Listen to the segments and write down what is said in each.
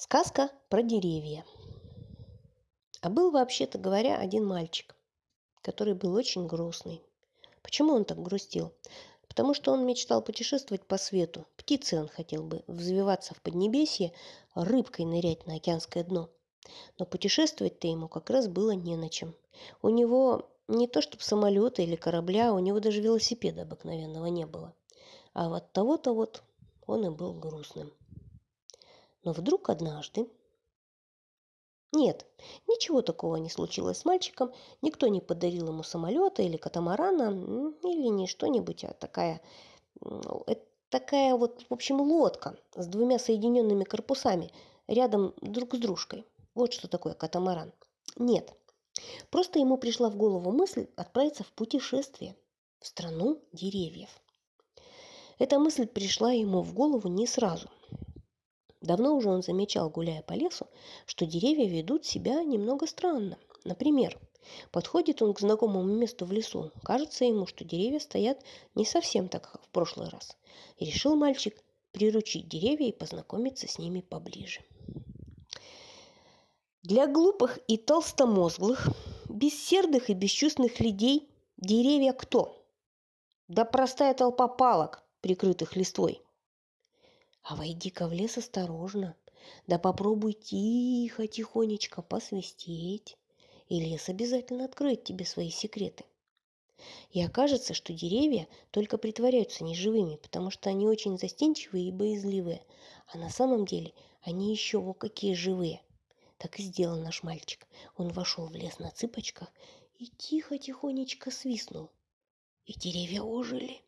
Сказка про деревья. А был, вообще-то говоря, один мальчик, который был очень грустный. Почему он так грустил? Потому что он мечтал путешествовать по свету. Птицей он хотел бы взвиваться в Поднебесье, рыбкой нырять на океанское дно. Но путешествовать-то ему как раз было не на чем. У него не то чтобы самолета или корабля, у него даже велосипеда обыкновенного не было. А вот того-то вот он и был грустным. Но вдруг однажды... Нет, ничего такого не случилось с мальчиком, никто не подарил ему самолета или катамарана, или не что-нибудь, а такая, такая вот, в общем, лодка с двумя соединенными корпусами рядом друг с дружкой. Вот что такое катамаран. Нет, просто ему пришла в голову мысль отправиться в путешествие в страну деревьев. Эта мысль пришла ему в голову не сразу. Давно уже он замечал, гуляя по лесу, что деревья ведут себя немного странно. Например, подходит он к знакомому месту в лесу. Кажется ему, что деревья стоят не совсем так, как в прошлый раз. И решил мальчик приручить деревья и познакомиться с ними поближе. Для глупых и толстомозглых, бессердых и бесчувственных людей деревья кто? Да простая толпа палок, прикрытых листвой – а войди-ка в лес осторожно, да попробуй тихо, тихонечко посвистеть, и лес обязательно откроет тебе свои секреты. И окажется, что деревья только притворяются неживыми, потому что они очень застенчивые и боязливые, а на самом деле они еще вот какие живые. Так и сделал наш мальчик. Он вошел в лес на цыпочках и тихо-тихонечко свистнул. И деревья ожили.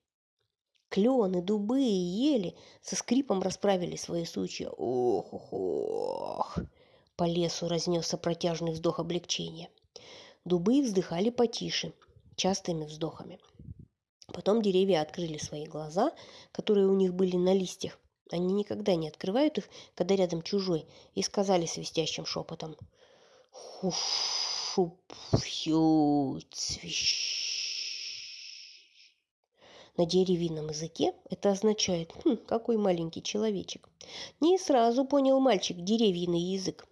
Клены, дубы и ели со скрипом расправили свои сучья. Ох, ох, ох! По лесу разнесся протяжный вздох облегчения. Дубы вздыхали потише, частыми вздохами. Потом деревья открыли свои глаза, которые у них были на листьях. Они никогда не открывают их, когда рядом чужой, и сказали свистящим шепотом «Хуш-шуп-фью, цвищ». На деревинном языке это означает «Хм, какой маленький человечек». Не сразу понял мальчик деревьиный язык.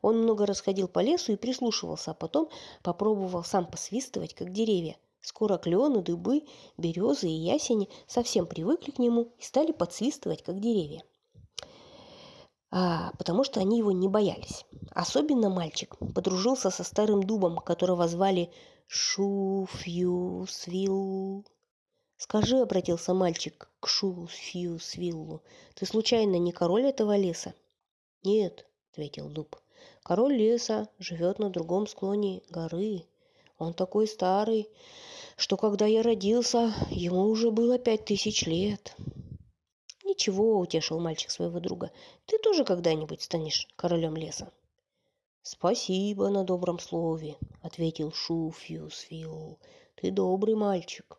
Он много расходил по лесу и прислушивался, а потом попробовал сам посвистывать, как деревья. Скоро клены, дубы, березы и ясени совсем привыкли к нему и стали подсвистывать, как деревья. А, потому что они его не боялись. Особенно мальчик подружился со старым дубом, которого звали Шуфьюсвилл. «Скажи», — обратился мальчик к Шусфьюсвиллу, — «ты случайно не король этого леса?» «Нет», — ответил дуб, — «король леса живет на другом склоне горы. Он такой старый, что когда я родился, ему уже было пять тысяч лет». «Ничего», — утешил мальчик своего друга, — «ты тоже когда-нибудь станешь королем леса». «Спасибо на добром слове», — ответил Шуфьюсвилл. «Ты добрый мальчик».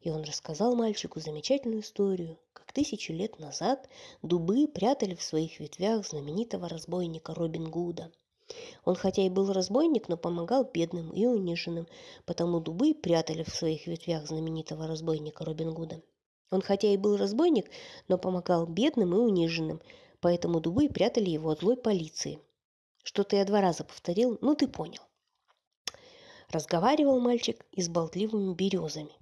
И он рассказал мальчику замечательную историю, как тысячу лет назад дубы прятали в своих ветвях знаменитого разбойника Робин Гуда. Он хотя и был разбойник, но помогал бедным и униженным, потому дубы прятали в своих ветвях знаменитого разбойника Робин Гуда. Он хотя и был разбойник, но помогал бедным и униженным, поэтому дубы прятали его от злой полиции. Что-то я два раза повторил, ну ты понял. Разговаривал мальчик и с болтливыми березами,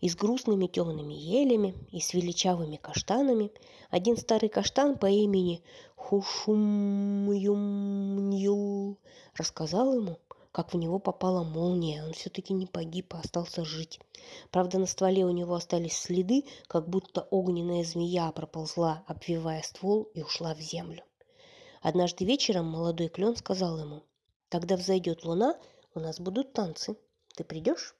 и с грустными темными елями, и с величавыми каштанами. Один старый каштан по имени Хушумюмнюл рассказал ему, как в него попала молния. Он все-таки не погиб, а остался жить. Правда, на стволе у него остались следы, как будто огненная змея проползла, обвивая ствол, и ушла в землю. Однажды вечером молодой клен сказал ему, «Когда взойдет луна, у нас будут танцы. Ты придешь?»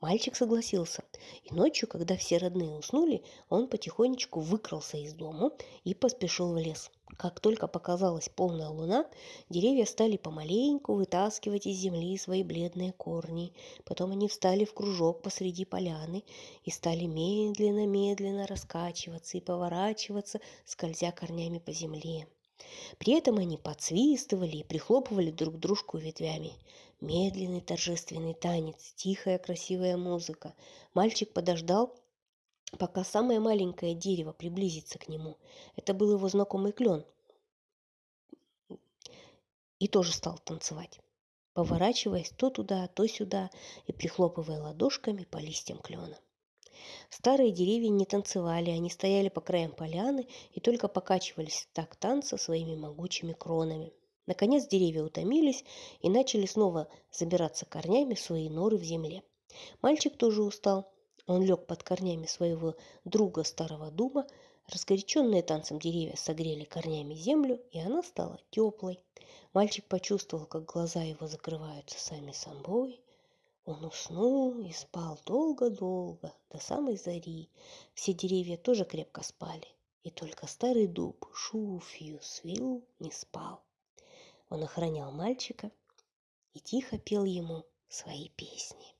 Мальчик согласился, и ночью, когда все родные уснули, он потихонечку выкрался из дома и поспешил в лес. Как только показалась полная луна, деревья стали помаленьку вытаскивать из земли свои бледные корни. Потом они встали в кружок посреди поляны и стали медленно-медленно раскачиваться и поворачиваться, скользя корнями по земле. При этом они подсвистывали и прихлопывали друг дружку ветвями. Медленный торжественный танец, тихая красивая музыка. Мальчик подождал, пока самое маленькое дерево приблизится к нему. Это был его знакомый клен. И тоже стал танцевать, поворачиваясь то туда, то сюда и прихлопывая ладошками по листьям клена. Старые деревья не танцевали, они стояли по краям поляны и только покачивались в такт танца своими могучими кронами. Наконец деревья утомились и начали снова забираться корнями в свои норы в земле. Мальчик тоже устал. Он лег под корнями своего друга старого дуба. Разгоряченные танцем деревья согрели корнями землю, и она стала теплой. Мальчик почувствовал, как глаза его закрываются сами собой, он уснул и спал долго-долго, до самой зари. Все деревья тоже крепко спали, и только старый дуб Шуфьюсвилл не спал. Он охранял мальчика и тихо пел ему свои песни.